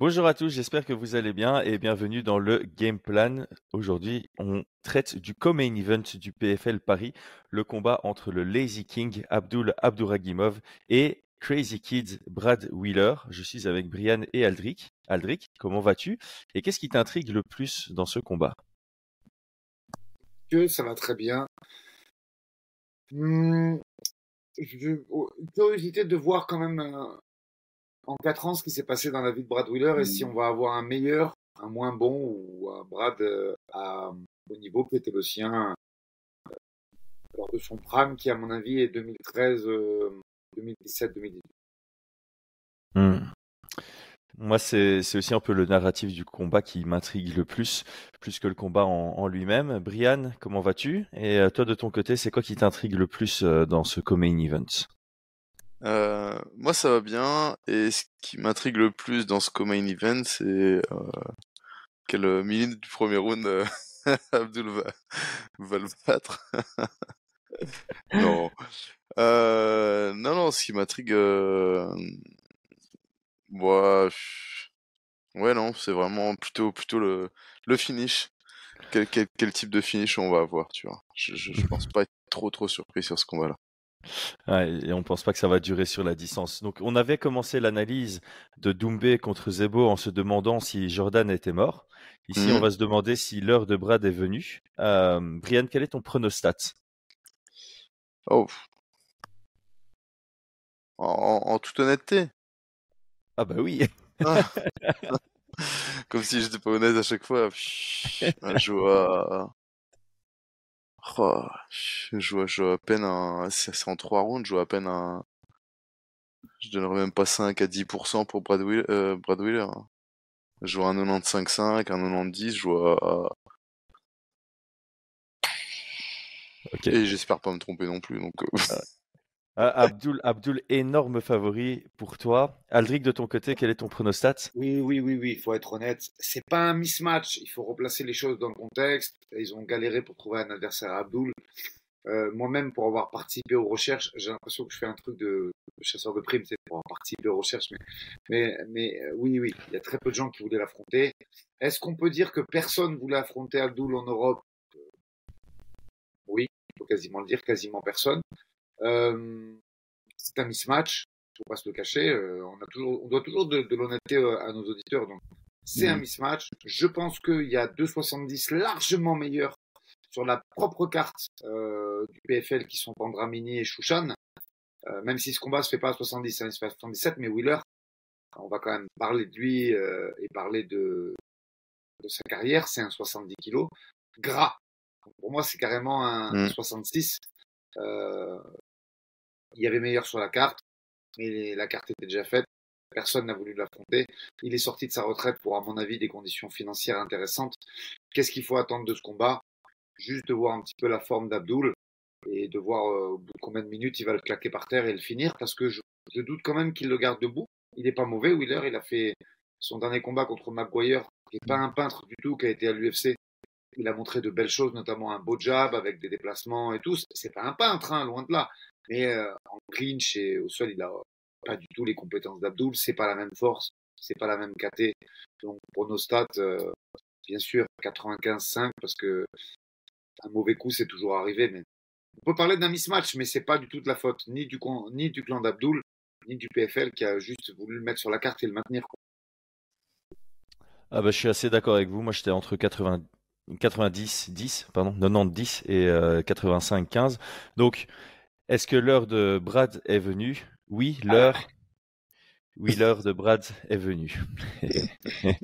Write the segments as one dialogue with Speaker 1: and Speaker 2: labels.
Speaker 1: Bonjour à tous, j'espère que vous allez bien et bienvenue dans le Game Plan. Aujourd'hui, on traite du co-main event du PFL Paris, le combat entre le Lazy King Abdul Abdouragimov et Crazy Kids Brad Wheeler. Je suis avec Brian et Aldric. Aldric, comment vas-tu Et qu'est-ce qui t'intrigue le plus dans ce combat?
Speaker 2: Ça va très bien. Hmm, je- oh, curiosité de voir quand même en quatre ans ce qui s'est passé dans la vie de Brad Wheeler et si on va avoir un meilleur, un moins bon ou un Brad euh, à, au niveau qui était le sien euh, lors de son prime qui à mon avis est 2013, euh, 2017, 2018.
Speaker 1: Hmm. Moi, c'est aussi un peu le narratif du combat qui m'intrigue le plus, plus que le combat en, en lui-même. Brian, comment vas-tu? Et euh, toi, de ton côté, c'est quoi qui t'intrigue le plus dans ce co-main event?
Speaker 3: Euh, moi, ça va bien. Et ce qui m'intrigue le plus dans ce co-main event, c'est euh, quelle minute du premier round euh, Abdul va, le battre. non. Euh, non, non, ce qui m'intrigue... Euh... Ouais, je- ouais, non, c'est vraiment plutôt, plutôt le, le finish. Quel, quel, quel type de finish on va avoir, tu vois. Je, je, je pense pas être trop, trop surpris sur ce combat-là.
Speaker 1: Ouais, et on pense pas que ça va durer sur la distance. Donc, on avait commencé l'analyse de Doumbé contre Zebo en se demandant si Jordan était mort. Ici, on
Speaker 3: Mhm.
Speaker 1: va se demander si l'heure de Brad est venue. Euh, Brian, quel est ton pronostat?
Speaker 3: Oh. En, en- en toute honnêteté?
Speaker 1: Ah bah oui.
Speaker 3: Ah. Comme si j'étais pas honnête à chaque fois. Je vois. Oh, je vois, je vois à peine un. C'est c'est en trois rounds, je vois à peine un. Je donnerais même pas 5 à 10% pour Brad Wheeler. euh, Brad Wheeler. hein. Je vois un 95-5, un 90, je vois.
Speaker 1: Ok.
Speaker 3: Et j'espère pas me tromper non plus. Donc, euh,
Speaker 1: Ah, Abdul, Abdul, énorme favori pour toi. Aldric, de ton côté, quel est ton pronostat?
Speaker 2: Oui, oui, oui, oui, il faut être honnête. C'est pas un mismatch. Il faut replacer les choses dans le contexte. Ils ont galéré pour trouver un adversaire à Abdul. Euh, Moi-même, pour avoir participé aux recherches, j'ai l'impression que je fais un truc de, chasseur de primes, c'est pour avoir participé aux recherches. Mais, mais, mais euh, oui, oui, il y a très peu de gens qui voulaient l'affronter. Est-ce qu'on peut dire que personne voulait affronter Abdul en Europe? Oui, il faut quasiment le dire, quasiment personne. Euh, c'est un mismatch faut pas se le cacher. euh, on, a toujours, on doit toujours de, de l'honnêteté euh, à nos auditeurs. Donc, c'est un
Speaker 1: Mhm.
Speaker 2: mismatch. Je pense qu'il y a 2,70 largement meilleurs sur la propre carte euh, du PFL qui sont Pandramini et Chouchan. Euh, même si ce combat se fait pas à 70, hein, il se fait à 77, mais Wheeler, on va quand même parler de lui euh, et parler de, de sa carrière. C'est un 70 kilos gras. Donc, pour moi, c'est carrément un
Speaker 3: Mm.
Speaker 2: 66. Il y avait meilleur sur la carte, mais la carte était déjà faite. Personne n'a voulu l'affronter. Il est sorti de sa retraite pour, à mon avis, des conditions financières intéressantes. Qu'est-ce qu'il faut attendre de ce combat? Juste de voir un petit peu la forme d'Abdul et de voir euh, au bout de combien de minutes il va le claquer par terre et le finir, parce que je, doute quand même qu'il le garde debout. Il n'est pas mauvais, Wheeler. Il a fait son dernier combat contre Maguire, qui n'est pas un peintre du tout, qui a été à l'UFC. Il a montré de belles choses, notamment un beau jab avec des déplacements et tout. C'est pas un peintre, hein, loin de là. Mais euh, en clinch et au sol, il a pas du tout les compétences d'Abdul. C'est pas la même force, c'est pas la même KT. Donc pour nos stats, euh, bien sûr 95-5 parce que un mauvais coup c'est toujours arrivé. Mais on peut parler d'un mismatch, mais c'est pas du tout de la faute ni du ni du clan d'Abdul ni du PFL qui a juste voulu le mettre sur la carte et le maintenir.
Speaker 1: Ah bah, je suis assez d'accord avec vous. Moi, j'étais entre 80, 90, 10, pardon, 90, 10 et euh, 85, 15. Donc, est-ce que l'heure de Brad est venue? Oui, l'heure. Oui, l'heure de Brad est venue.
Speaker 3: c'est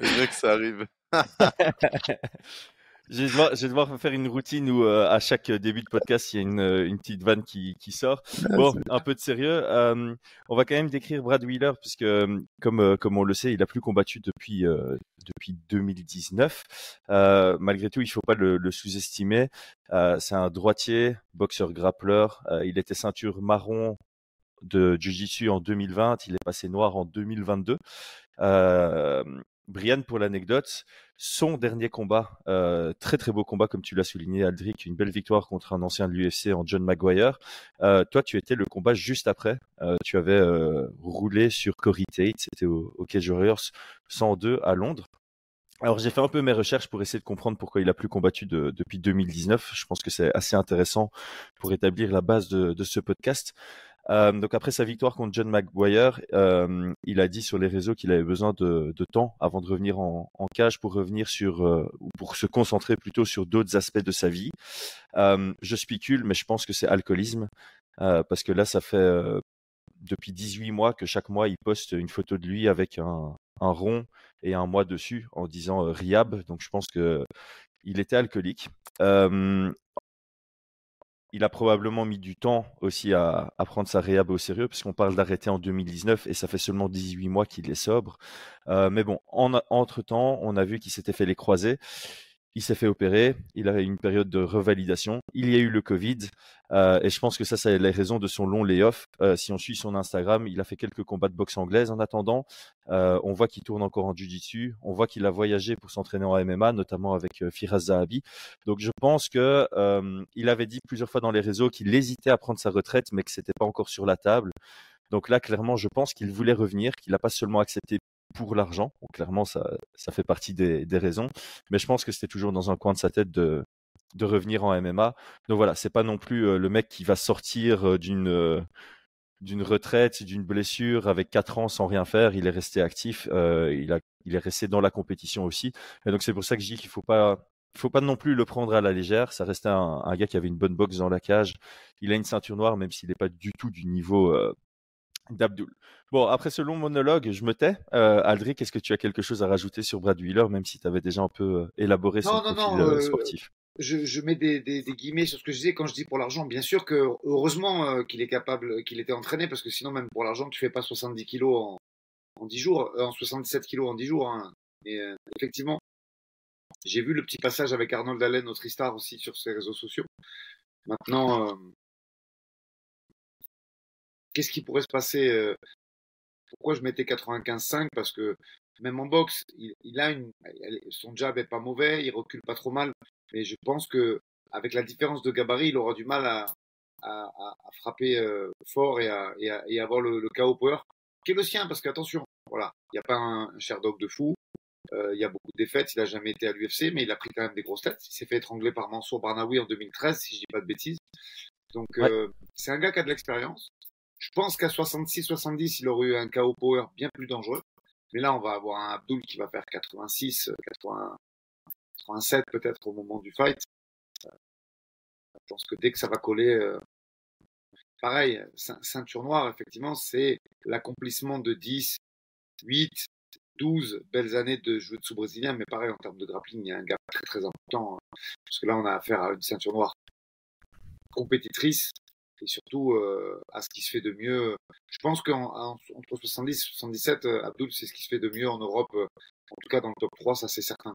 Speaker 3: bien que ça arrive.
Speaker 1: Je vais, devoir, je vais devoir faire une routine où euh, à chaque début de podcast, il y a une, euh, une petite vanne qui, qui sort. Bon, un peu de sérieux. euh, on va quand même décrire Brad Wheeler puisque, comme, euh, comme on le sait, il a plus combattu depuis, euh, depuis 2019. Euh, malgré tout, il faut pas le, le sous-estimer. Euh, c'est un droitier, boxeur grappleur. Euh, il était ceinture marron de Jiu-Jitsu en 2020. Il est passé noir en 2022. Euh, Brian, pour l'anecdote, son dernier combat, euh, très très beau combat comme tu l'as souligné, Aldric, une belle victoire contre un ancien de l'UFC en John Maguire. Euh, toi, tu étais le combat juste après. Euh, tu avais roulé sur Corey Tate, c'était au, au Cage Warriors 102 à Londres. Alors j'ai fait un peu mes recherches pour essayer de comprendre pourquoi il a plus combattu depuis 2019. Je pense que c'est assez intéressant pour établir la base de, de ce podcast. Euh, donc après sa victoire contre John McGuire, euh, il a dit sur les réseaux qu'il avait besoin de, temps avant de revenir en, cage pour revenir sur euh, pour se concentrer plutôt sur d'autres aspects de sa vie. Je spécule, mais je pense que c'est alcoolisme parce que là ça fait depuis 18 mois que chaque mois il poste une photo de lui avec un, rond et un mois dessus en disant Riab. Donc je pense que il était alcoolique. Il a probablement mis du temps aussi à, à prendre sa réhab au sérieux, puisqu'on parle d'arrêter en 2019 et ça fait seulement 18 mois qu'il est sobre. Euh, mais bon, en, entre-temps, on a vu qu'il s'était fait les croisés il s'est fait opérer, il a eu une période de revalidation, il y a eu le Covid, euh, et je pense que ça, c'est les raisons de son long layoff. Euh, si on suit son Instagram, il a fait quelques combats de boxe anglaise en attendant. Euh, on voit qu'il tourne encore en jiu-jitsu, on voit qu'il a voyagé pour s'entraîner en MMA, notamment avec euh, Firas Zahabi. Donc je pense que euh, il avait dit plusieurs fois dans les réseaux qu'il hésitait à prendre sa retraite, mais que c'était pas encore sur la table. Donc là, clairement, je pense qu'il voulait revenir, qu'il n'a pas seulement accepté pour l'argent. clairement, ça, ça fait partie des, raisons. Mais je pense que c'était toujours dans un coin de sa tête de, revenir en MMA. Donc voilà, c'est pas non plus le mec qui va sortir d'une d'une retraite, d'une blessure avec quatre ans sans rien faire. Il est resté actif. Il a il est resté dans la compétition aussi. Et donc c'est pour ça que je dis qu'il faut pas faut pas non plus le prendre à la légère. Ça restait un, un, gars qui avait une bonne boxe dans la cage. Il a une ceinture noire, même s'il n'est pas du tout du niveau d'Abdul. Bon, après ce long monologue, je me tais. Euh, Aldric, est-ce que tu as quelque chose à rajouter sur Brad Wheeler, même si tu avais déjà un peu euh, élaboré son
Speaker 2: non,
Speaker 1: profil
Speaker 2: non,
Speaker 1: euh, sportif?
Speaker 2: je, je, mets des, des, des, guillemets sur ce que je disais quand je dis pour l'argent. Bien sûr que heureusement euh, qu'il est capable, qu'il était entraîné, parce que sinon même pour l'argent, tu fais pas 70 kilos en, en 10 jours, euh, en 77 kilos en 10 jours. Hein. Et euh, effectivement, j'ai vu le petit passage avec Arnold Allen, notre star aussi sur ses réseaux sociaux. Maintenant, qu'est-ce qui pourrait se passer euh, Pourquoi je mettais 95-5 Parce que même en boxe, il, il, a une, son jab est pas mauvais, il recule pas trop mal, mais je pense que avec la différence de gabarit, il aura du mal à, à, à frapper euh, fort et à, et, et avoir le, le KO power qui est le sien. Parce qu'attention, voilà, il n'y a pas un, un Sherdog de fou. Euh, il y a beaucoup de défaites. Il a jamais été à l'UFC, mais il a pris quand même des grosses têtes. Il s'est fait étrangler par Mansour Barnaoui en 2013, si je dis pas de bêtises. Donc ouais. euh, c'est un gars qui a de l'expérience. Je pense qu'à 66-70, il aurait eu un KO power bien plus dangereux. Mais là, on va avoir un Abdul qui va faire 86, 80, 87 peut-être au moment du fight. Je pense que dès que ça va coller, euh, pareil, ceinture noire, effectivement, c'est l'accomplissement de 10, 8, 12 belles années de jouer de sous brésilien, mais pareil, en termes de grappling, il y a un gap très très important, hein, parce que là, on a affaire à une ceinture noire compétitrice, et surtout euh, à ce qui se fait de mieux. Je pense qu'entre 70 et 77, euh, Abdul, c'est ce qui se fait de mieux en Europe, euh, en tout cas dans le top 3, ça c'est certain.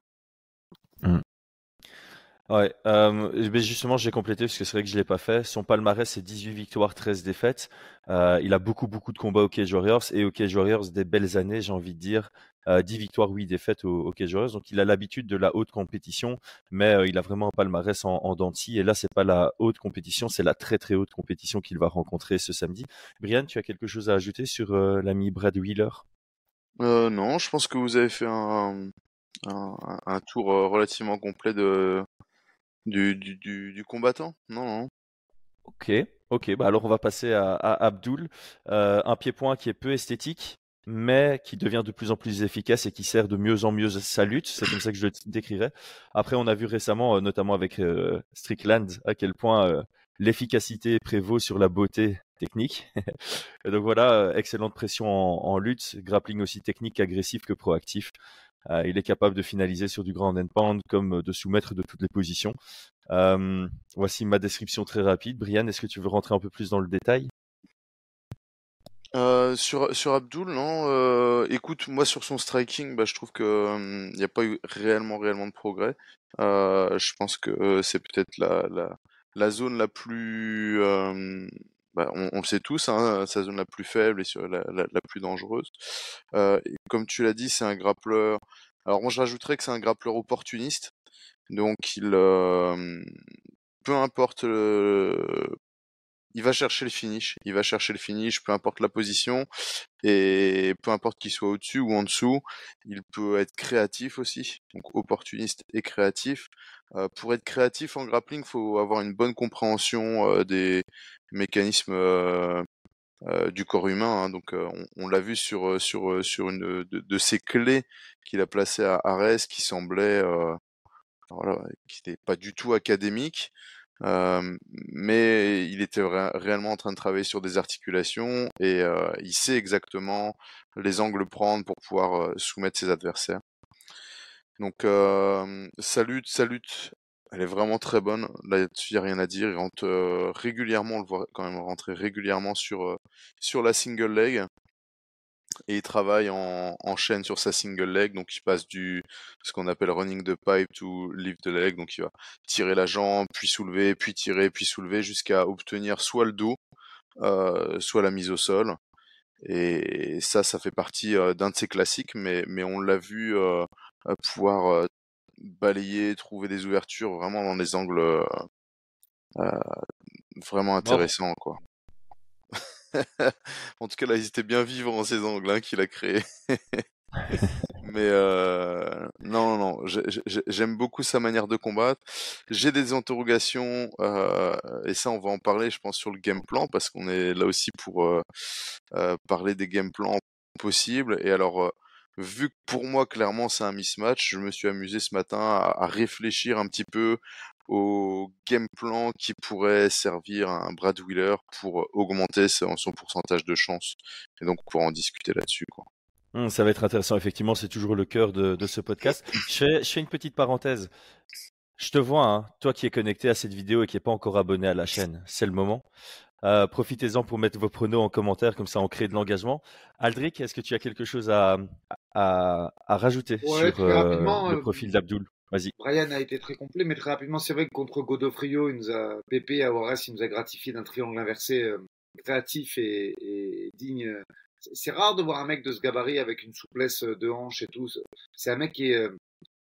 Speaker 1: Ouais, euh, mais justement, j'ai complété parce que c'est vrai que je l'ai pas fait. Son palmarès, c'est 18 victoires, 13 défaites. Il a beaucoup, beaucoup de combats au Cage Warriors et au Cage Warriors des belles années, j'ai envie de dire. Euh, 10 victoires, 8 défaites au, Cage Warriors. Donc, il a l'habitude de la haute compétition, mais il a vraiment un palmarès en, en. Et là, c'est pas la haute compétition, c'est la très, très haute compétition qu'il va rencontrer ce samedi. Brian, tu as quelque chose à ajouter sur l'ami Brad Wheeler?
Speaker 3: Non, je pense que vous avez fait un, tour relativement complet de, du, combattant? Non, non.
Speaker 1: Ok, ok. Bah alors on va passer à, à Abdul, euh, un pied-point qui est peu esthétique, mais qui devient de plus en plus efficace et qui sert de mieux en mieux sa lutte. C'est comme ça que je le décrirais. Après, on a vu récemment, euh, notamment avec euh, Strickland, à quel point l'efficacité prévaut sur la beauté technique. et donc voilà, excellente pression en, lutte, grappling aussi technique, agressif que proactif. Euh, il est capable de finaliser sur du grand end pound comme de soumettre de toutes les positions. Euh, voici ma description très rapide. Brian, est-ce que tu veux rentrer un peu plus dans le détail?
Speaker 3: Euh, sur Abdul, non. Euh, écoute, moi sur son striking, bah, je trouve que il n'y a pas eu réellement réellement de progrès. je pense que c'est peut-être la, la, la zone la plus bah, on, le sait tous, hein, sa zone la plus faible et sur la, la, plus dangereuse. Euh, comme tu l'as dit, c'est un grappleur. Alors moi je rajouterais que c'est un grappleur opportuniste. Donc il, euh, peu importe le, il va chercher le finish, il va chercher le finish, peu importe la position, et peu importe qu'il soit au-dessus ou en dessous, il peut être créatif aussi, donc opportuniste et créatif. Euh, pour être créatif en grappling, faut avoir une bonne compréhension euh, des mécanismes euh, du corps humain. Hein. donc on, l'a vu sur sur sur une de, de ces clés qu'il a placées à Arès, qui semblait voilà, qui n'était pas du tout académique mais il était réellement en train de travailler sur des articulations et il sait exactement les angles prendre pour pouvoir soumettre ses adversaires. Donc sa lutte, sa lutte, elle est vraiment très bonne. Là-dessus, il n'y a rien à dire. Il rentre régulièrement, on le voit quand même rentrer régulièrement sur, sur la single leg et il travaille en, en, chaîne sur sa single leg, donc il passe du ce qu'on appelle running the pipe to lift the leg, donc il va tirer la jambe, puis soulever, puis tirer, puis soulever jusqu'à obtenir soit le dos, euh, soit la mise au sol. Et ça, ça fait partie euh, d'un de ses classiques, mais, mais on l'a vu euh, pouvoir euh, balayer, trouver des ouvertures vraiment dans des angles euh, vraiment intéressants, quoi. en tout cas, là, ils étaient bien vivants, ces angles hein, qu'il a créés. Mais euh, non, non, non, j'aime beaucoup sa manière de combattre. J'ai des interrogations, euh, et ça, on va en parler, je pense, sur le game plan, parce qu'on est là aussi pour euh, parler des game plans possibles. Et alors, vu que pour moi, clairement, c'est un mismatch, je me suis amusé ce matin à réfléchir un petit peu au game plan qui pourrait servir à un Brad Wheeler pour euh, augmenter son, pourcentage de chance. Et donc, pour en discuter là-dessus, quoi.
Speaker 1: Hum, ça va être intéressant, effectivement, c'est toujours le cœur de, de ce podcast. Je fais, je fais, une petite parenthèse. Je te vois, hein, toi qui es connecté à cette vidéo et qui n'est pas encore abonné à la chaîne, c'est le moment. Euh, Profitez-en pour mettre vos pronos en commentaire, comme ça on crée de l'engagement. Aldric, est-ce que tu as quelque chose à, à, à rajouter sur euh, le profil d'Abdoul?
Speaker 2: Brian a été très complet, mais très rapidement, c'est vrai que contre Godofrio, il nous a pépé à il nous a gratifié d'un triangle inversé euh, créatif et, digne. C'est rare de voir un mec de ce gabarit avec une souplesse de hanche et tout. C'est un mec qui est, euh,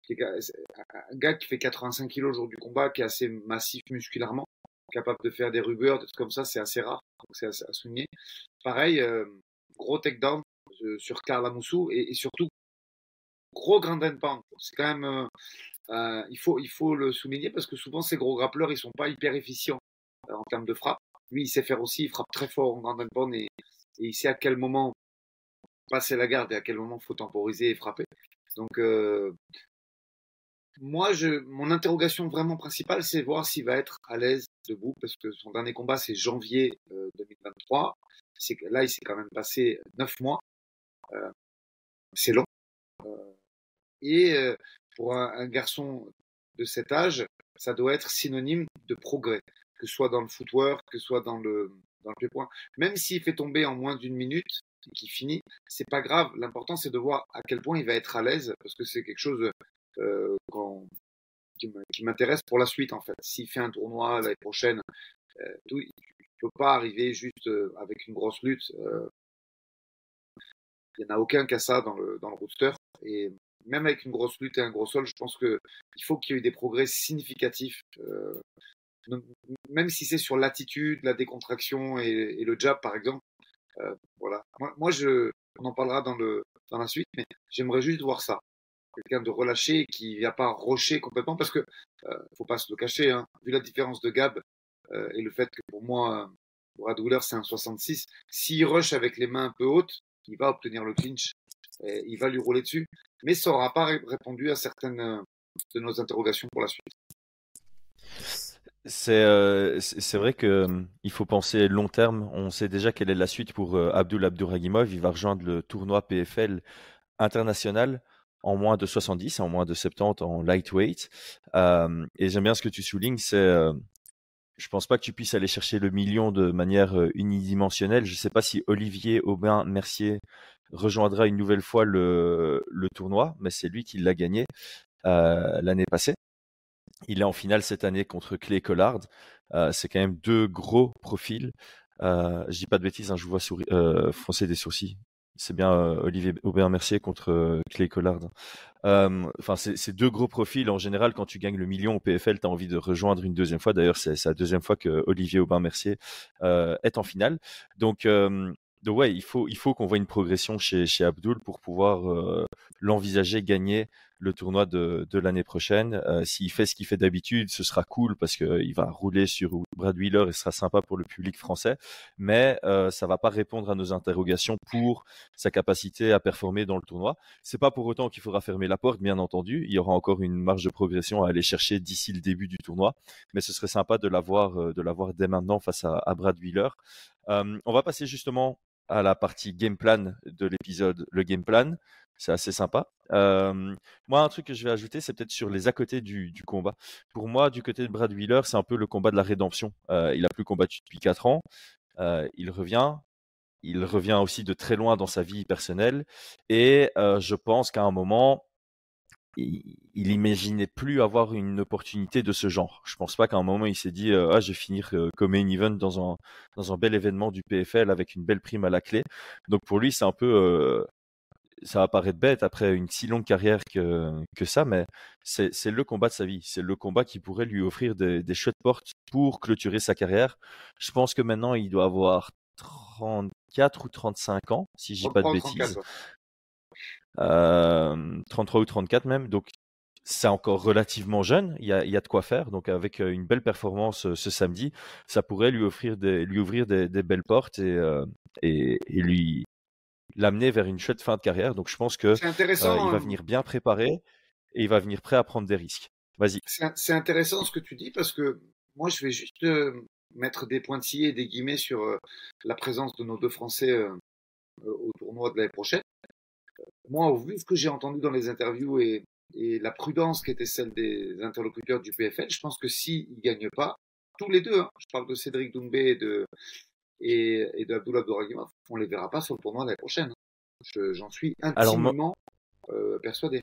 Speaker 2: un gars qui fait 85 kilos au jour du combat, qui est assez massif musculairement, capable de faire des rubeurs, des trucs comme ça, c'est assez rare, donc c'est à souligner. Pareil, euh, gros takedown sur Karl Amoussou et, surtout gros grand pound. C'est quand même euh, il, faut, il faut le souligner parce que souvent ces gros grappleurs, ils sont pas hyper efficients euh, en termes de frappe. Lui, il sait faire aussi, il frappe très fort en grand and et, et il sait à quel moment passer la garde et à quel moment faut temporiser et frapper. Donc, euh, moi, je, mon interrogation vraiment principale, c'est voir s'il va être à l'aise debout, parce que son dernier combat, c'est janvier 2023. C'est, là, il s'est quand même passé neuf mois. Euh, c'est long. Euh, et pour un, garçon de cet âge, ça doit être synonyme de progrès, que ce soit dans le footwork, que ce soit dans le, dans le point. Même s'il fait tomber en moins d'une minute et qu'il finit, c'est pas grave. L'important, c'est de voir à quel point il va être à l'aise, parce que c'est quelque chose euh, qui m'intéresse pour la suite, en fait. S'il fait un tournoi l'année prochaine, euh, tout, il peut pas arriver juste euh, avec une grosse lutte. Euh, il n'y en a aucun cas ça dans le, dans le rooster. Et même avec une grosse lutte et un gros sol, je pense que il faut qu'il y ait eu des progrès significatifs. Euh, même si c'est sur l'attitude, la décontraction et, le jab, par exemple. Euh, voilà. Moi, je, on en parlera dans le dans la suite, mais j'aimerais juste voir ça. Quelqu'un de relâché qui vient pas rocher complètement, parce que euh, faut pas se le cacher. Hein, vu la différence de Gab euh, et le fait que pour moi, Brad Wheeler c'est un 66, s'il rush avec les mains un peu hautes, il va obtenir le clinch il va lui rouler dessus. Mais ça n'aura pas répondu à certaines euh, de nos interrogations pour la suite.
Speaker 1: C'est euh, vrai que euh, faut penser long terme. On sait déjà quelle est la suite pour Abdul Abduragimov. Il va rejoindre le tournoi PFL international en moins de 70, en moins de 70 en lightweight. et j'aime bien ce que tu soulignes, c'est je pense pas que tu puisses aller chercher le million de manière unidimensionnelle. Je sais pas si Olivier Aubin Mercier rejoindra une nouvelle fois le, le tournoi, mais c'est lui qui l'a gagné euh, l'année passée. Il est en finale cette année contre Clay Collard. Euh, c'est quand même deux gros profils. Euh, je dis pas de bêtises, hein, je vois sourire, euh, froncer des sourcils. C'est bien euh, Olivier Aubert-Mercier contre euh, Clay Collard. Euh, enfin, c'est deux gros profils. En général, quand tu gagnes le million au PFL, tu as envie de rejoindre une deuxième fois. D'ailleurs, c'est la deuxième fois que Olivier Aubin-Mercier est en finale. Donc, donc ouais, il faut, qu'on voit une progression chez, chez Abdul pour pouvoir l'envisager gagner le tournoi de, de l'année prochaine. Euh, S'il fait ce qu'il fait d'habitude, ce sera cool parce qu'il va rouler sur Brad Wheeler et ce sera sympa pour le public français. Mais euh, ça va pas répondre à nos interrogations pour sa capacité à performer dans le tournoi. C'est pas pour autant qu'il faudra fermer la porte, bien entendu. Il y aura encore une marge de progression à aller chercher d'ici le début du tournoi. Mais ce serait sympa de l'avoir, euh, de l'avoir dès maintenant face à, à Brad Wheeler. Euh, on va passer justement à la partie game plan de l'épisode, le game plan. C'est assez sympa. Euh, moi, un truc que je vais ajouter, c'est peut-être sur les à côté du, du, combat. Pour moi, du côté de Brad Wheeler, c'est un peu le combat de la rédemption. Euh, il a plus combattu depuis 4 ans. Euh, il revient. Il revient aussi de très loin dans sa vie personnelle. Et je pense qu'à un moment, il, imaginait plus avoir une opportunité de ce genre. Je pense pas qu'à un moment il s'est dit ah je vais finir comme main event dans un dans un bel événement du PFL avec une belle prime à la clé. Donc pour lui c'est un peu ça va paraître bête après une si longue carrière que, que ça, mais c'est le combat de sa vie. C'est le combat qui pourrait lui offrir des, des chouettes portes pour clôturer sa carrière. Je pense que maintenant, il doit avoir 34 ou 35 ans, si je dis pas de bêtises. 34, euh, 33 ou 34 même. Donc, c'est encore relativement jeune. Il y, a, il y a de quoi faire. Donc, avec une belle performance ce samedi, ça pourrait lui offrir des, lui ouvrir des, des belles portes et, euh, et, et lui l'amener vers une chouette fin de carrière. Donc je pense que euh, il va hein. venir bien préparé et il va venir prêt à prendre des risques. Vas-y.
Speaker 2: C'est intéressant ce que tu dis parce que moi je vais juste euh, mettre des pointillés et des guillemets sur euh, la présence de nos deux Français au tournoi de l'année prochaine. Moi, au vu de ce que j'ai entendu dans les interviews et, et, la prudence qui était celle des interlocuteurs du PFL, je pense que s'ils ne gagnent pas, tous les deux, hein, je parle de Cédric Doumbé et de, et, et on les verra pas sur le tournoi l'année prochaine. J'en suis intimement euh, persuadé.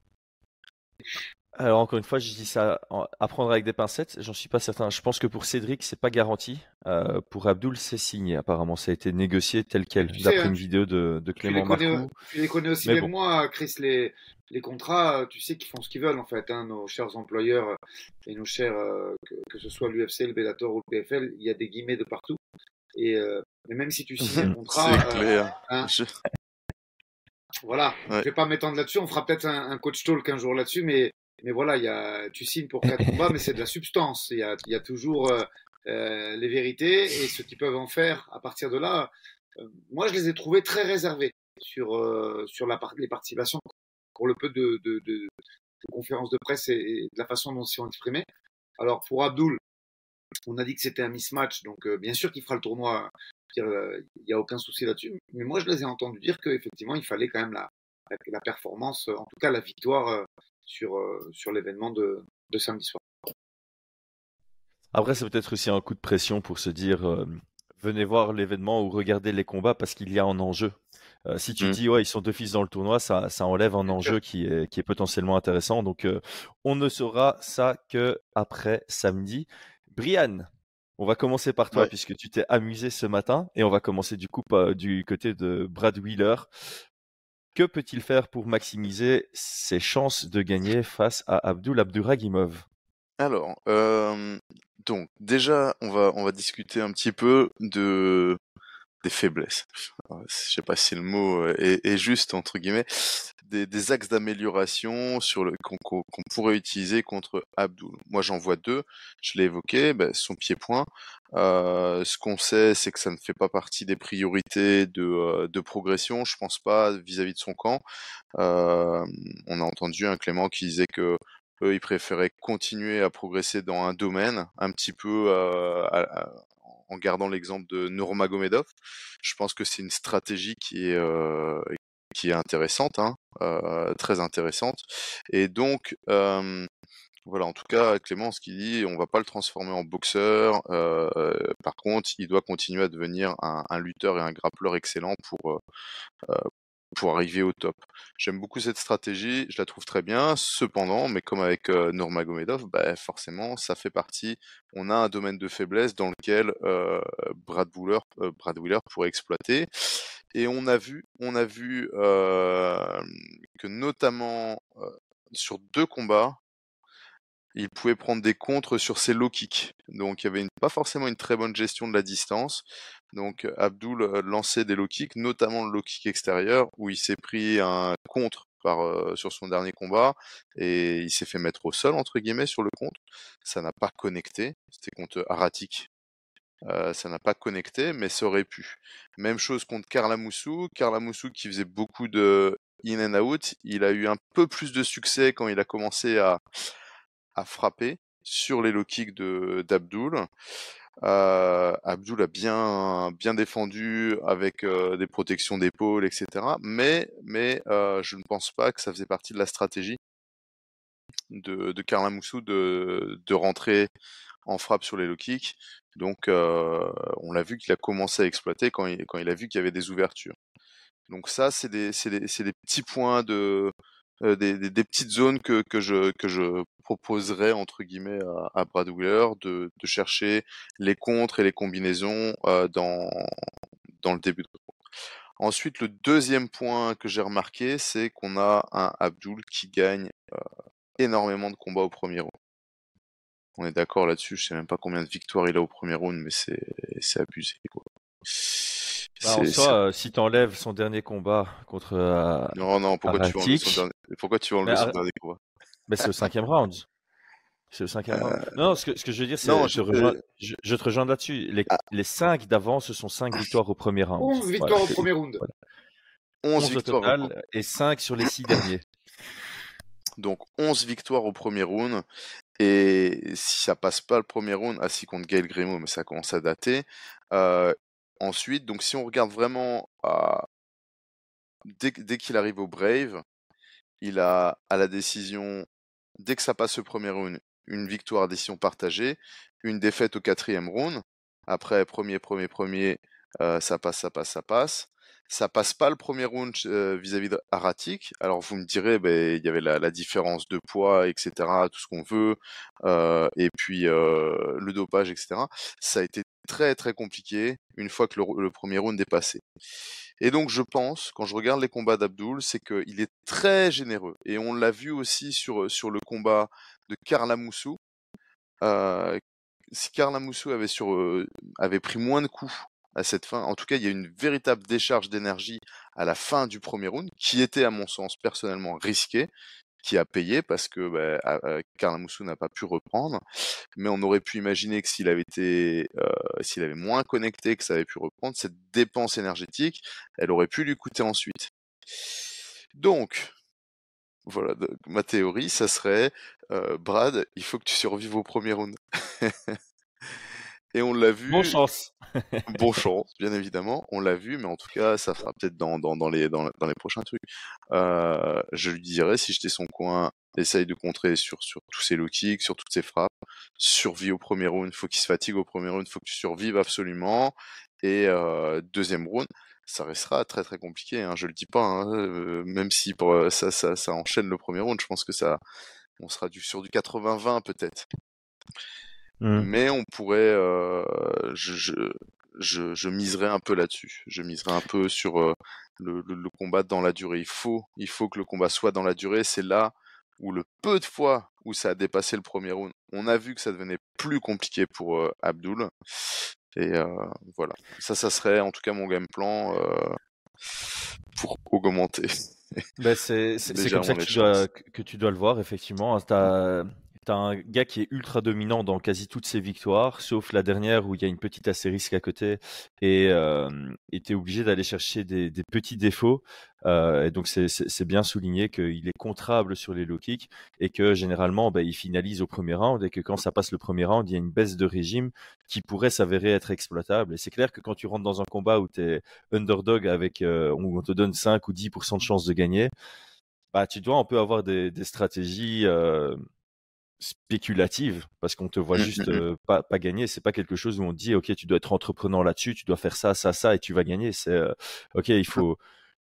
Speaker 1: Alors encore une fois, je dis ça à prendre avec des pincettes. J'en suis pas certain. Je pense que pour Cédric, c'est pas garanti. Euh, pour Abdul, c'est signé. Apparemment, ça a été négocié tel quel, d'après hein, une vidéo de, de Clément
Speaker 2: tu les, connais, tu les connais aussi bien moi, Chris. Les, les contrats, tu sais qu'ils font ce qu'ils veulent en fait. Hein, nos chers employeurs et nos chers, euh, que, que, ce soit l'UFC, le Bellator ou le PFL, il y a des guillemets de partout. Et euh, même si tu signes un contrat,
Speaker 3: euh, hein,
Speaker 2: je... voilà, ouais. je vais pas m'étendre là-dessus. On fera peut-être un, un, coach talk un jour là-dessus, mais mais voilà, il y a, tu signes pour quatre combats, mais c'est de la substance. Il y a, il y a toujours euh, les vérités et ce qu'ils peuvent en faire à partir de là. Euh, moi, je les ai trouvés très réservés sur euh, sur la les participations pour le peu de, de, de, de conférences de presse et, de la façon dont ils sont exprimés. Alors pour Abdul, on a dit que c'était un mismatch, donc euh, bien sûr qu'il fera le tournoi. Il n'y a aucun souci là-dessus. Mais moi, je les ai entendus dire qu'effectivement, il fallait quand même la, la, performance, en tout cas la victoire sur, sur l'événement de, de, samedi soir.
Speaker 1: Après, c'est peut-être aussi un coup de pression pour se dire euh, venez voir l'événement ou regardez les combats parce qu'il y a un enjeu. Euh, si tu mmh. dis ouais ils sont deux fils dans le tournoi, ça, ça enlève un enjeu qui est, qui est potentiellement intéressant. Donc euh, on ne saura ça que après samedi. Brian, on va commencer par toi ouais. puisque tu t'es amusé ce matin et on va commencer du coup du côté de Brad Wheeler. Que peut-il faire pour maximiser ses chances de gagner face à Abdul Abduragimov
Speaker 3: Alors, euh, donc déjà, on va on va discuter un petit peu de des faiblesses. Je sais pas si le mot est, est juste entre guillemets, des, des axes d'amélioration sur le qu'on qu pourrait utiliser contre Abdul. Moi, j'en vois deux. Je l'ai évoqué, ben, son pied-point. Euh, ce qu'on sait, c'est que ça ne fait pas partie des priorités de, euh, de progression. Je pense pas vis-à-vis -vis de son camp. Euh, on a entendu un Clément qui disait que eux, ils préféraient continuer à progresser dans un domaine, un petit peu à, en gardant l'exemple de Nurmagomedov. Je pense que c'est une stratégie qui est euh, qui est intéressante, hein, euh, très intéressante. Et donc euh, voilà, en tout cas, Clément, ce qu'il dit, on va pas le transformer en boxeur. Euh, par contre, il doit continuer à devenir un, un, lutteur et un grappleur excellent pour pour arriver au top. J'aime beaucoup cette stratégie, je la trouve très bien. Cependant, mais comme avec euh, Nurmagomedov, bah, forcément, ça fait partie. On a un domaine de faiblesse dans lequel euh, euh, Brad Wheeler pourrait exploiter. Et on a vu, on a vu que notamment sur deux combats, il pouvait prendre des contres sur ses low kicks. Donc il y avait pas forcément une très bonne gestion de la distance. Donc Abdul euh, lançait des low kicks, notamment le low kick extérieur, où il s'est pris un contre euh, sur son dernier combat et il s'est fait mettre au sol entre guillemets sur le contre. Ça n'a pas connecté. C'était contre Aratik. Euh, ça n'a pas connecté, mais ça aurait pu. Même chose contre Karla Moussou. Moussou qui faisait beaucoup de in and out. Il a eu un peu plus de succès quand il a commencé à, à frapper sur les low kicks d'Abdul. Euh, Abdul a bien défendu avec euh, des protections d'épaule, etc. Mais euh, je ne pense pas que ça faisait partie de la stratégie de de Karla Moussou de rentrer en frappe sur les low kicks. Donc euh, on l'a vu qu'il a commencé à exploiter quand il a vu qu'il y avait des ouvertures. Donc ça c'est des des petits points de euh, des, petites zones que, que, je, que je proposerais entre guillemets à, à Brad Wheeler de, de, chercher les contres et les combinaisons euh, dans, dans le début de Ensuite, le deuxième point que j'ai remarqué, c'est qu'on a un Abdul qui gagne euh, énormément de combats au premier round. On est d'accord là-dessus, je sais même pas combien de victoires il a au premier round, mais c'est abusé. Quoi.
Speaker 1: Bah, en soi, euh, si t'enlèves son dernier combat contre. Euh,
Speaker 3: non, non, pourquoi tu vas enlever son dernier, pourquoi tu enlever son dernier combat?
Speaker 1: Bah, C'est au cinquième round. C'est au cinquième round. Euh, non, ce que, ce que je veux dire, c'est. Je, je, rejoins, je, je, te rejoins là-dessus. Les, ah. les cinq d'avant, ce sont cinq victoires au premier round.
Speaker 2: 11 victoires voilà, au premier round. Voilà.
Speaker 3: 11, 11 victoires.
Speaker 1: Total, et 5 sur les 6 derniers.
Speaker 3: Donc 11 victoires au premier round. Et si ça passe pas le premier round, assis ah, contre Gaël Grimaud, mais ça commence à dater, euh, Ensuite, donc si on regarde vraiment dès, dès qu'il arrive au Brave, il a à la décision, dès que ça passe le premier round, une victoire à décision partagée, une défaite au quatrième round. Après, premier, premier, premier, euh, ça passe, ça passe, ça passe. Ça passe pas le premier round euh, vis-à-vis de Aratik. Alors vous me direz, il y avait la, la, différence de poids, etc., tout ce qu'on veut, euh, et puis euh, le dopage, etc. Ça a été très très compliqué une fois que le, premier round est passé. Et donc je pense, quand je regarde les combats d'Abdul, c'est qu'il est très généreux. Et on l'a vu aussi sur, sur le combat de Karla Moussou. Si avait, sur, avait pris moins de coups à cette fin, en tout cas il y a une véritable décharge d'énergie à la fin du premier round, qui était à mon sens personnellement risqué, qui a payé parce que bah, Karl Moussou n'a pas pu reprendre. Mais on aurait pu imaginer que s'il avait été, euh, s'il avait moins connecté, que ça avait pu reprendre, cette dépense énergétique, elle aurait pu lui coûter ensuite. Donc, voilà, ma théorie, ça serait, euh, Brad, il faut que tu survives au premier round. Et on l'a vu.
Speaker 1: Bonne chance.
Speaker 3: bon chance, bien évidemment. On l'a vu, mais en tout cas, ça fera peut-être dans, dans, dans, les, dans, dans les prochains trucs. Euh, je lui dirais, si j'étais son coin, essaye de contrer sur, sur tous ses low kicks, sur toutes ses frappes. Survie au premier round, faut qu'il se fatigue au premier round, faut que tu survives absolument. Et euh, deuxième round, ça restera très très compliqué. Hein, je le dis pas, hein, euh, même si pour, ça, ça, ça enchaîne le premier round, je pense que ça, on sera du, sur du 80-20 peut-être. Mmh. Mais on pourrait, euh, je, je, je, je, miserais un peu là-dessus. Je miserais un peu sur euh, le, le, le, combat dans la durée. Il faut, il faut que le combat soit dans la durée. C'est là où le peu de fois où ça a dépassé le premier round, on a vu que ça devenait plus compliqué pour euh, Abdul. Et euh, voilà. Ça, ça serait en tout cas mon game plan pour augmenter.
Speaker 1: Ben c'est comme ça que tu, dois, que tu dois le voir, effectivement. T'as T'as un gars qui est ultra dominant dans quasi toutes ses victoires, sauf la dernière où il y a une petite astérisque à côté et euh, t'es obligé d'aller chercher des, petits défauts. Euh, et donc c'est bien souligné qu'il est contrable sur les low kicks et que généralement bah, il finalise au premier round et que quand ça passe le premier round, il y a une baisse de régime qui pourrait s'avérer être exploitable. Et c'est clair que quand tu rentres dans un combat où tu es underdog avec euh, où on te donne 5 ou 10% de chance de gagner, bah tu dois un peu avoir des, des stratégies euh, spéculative parce qu'on te voit mmh, juste mmh, mmh. euh, pas, pas gagner c'est pas quelque chose où on dit ok tu dois être entrepreneur là-dessus tu dois faire ça ça ça et tu vas gagner c'est euh, ok il faut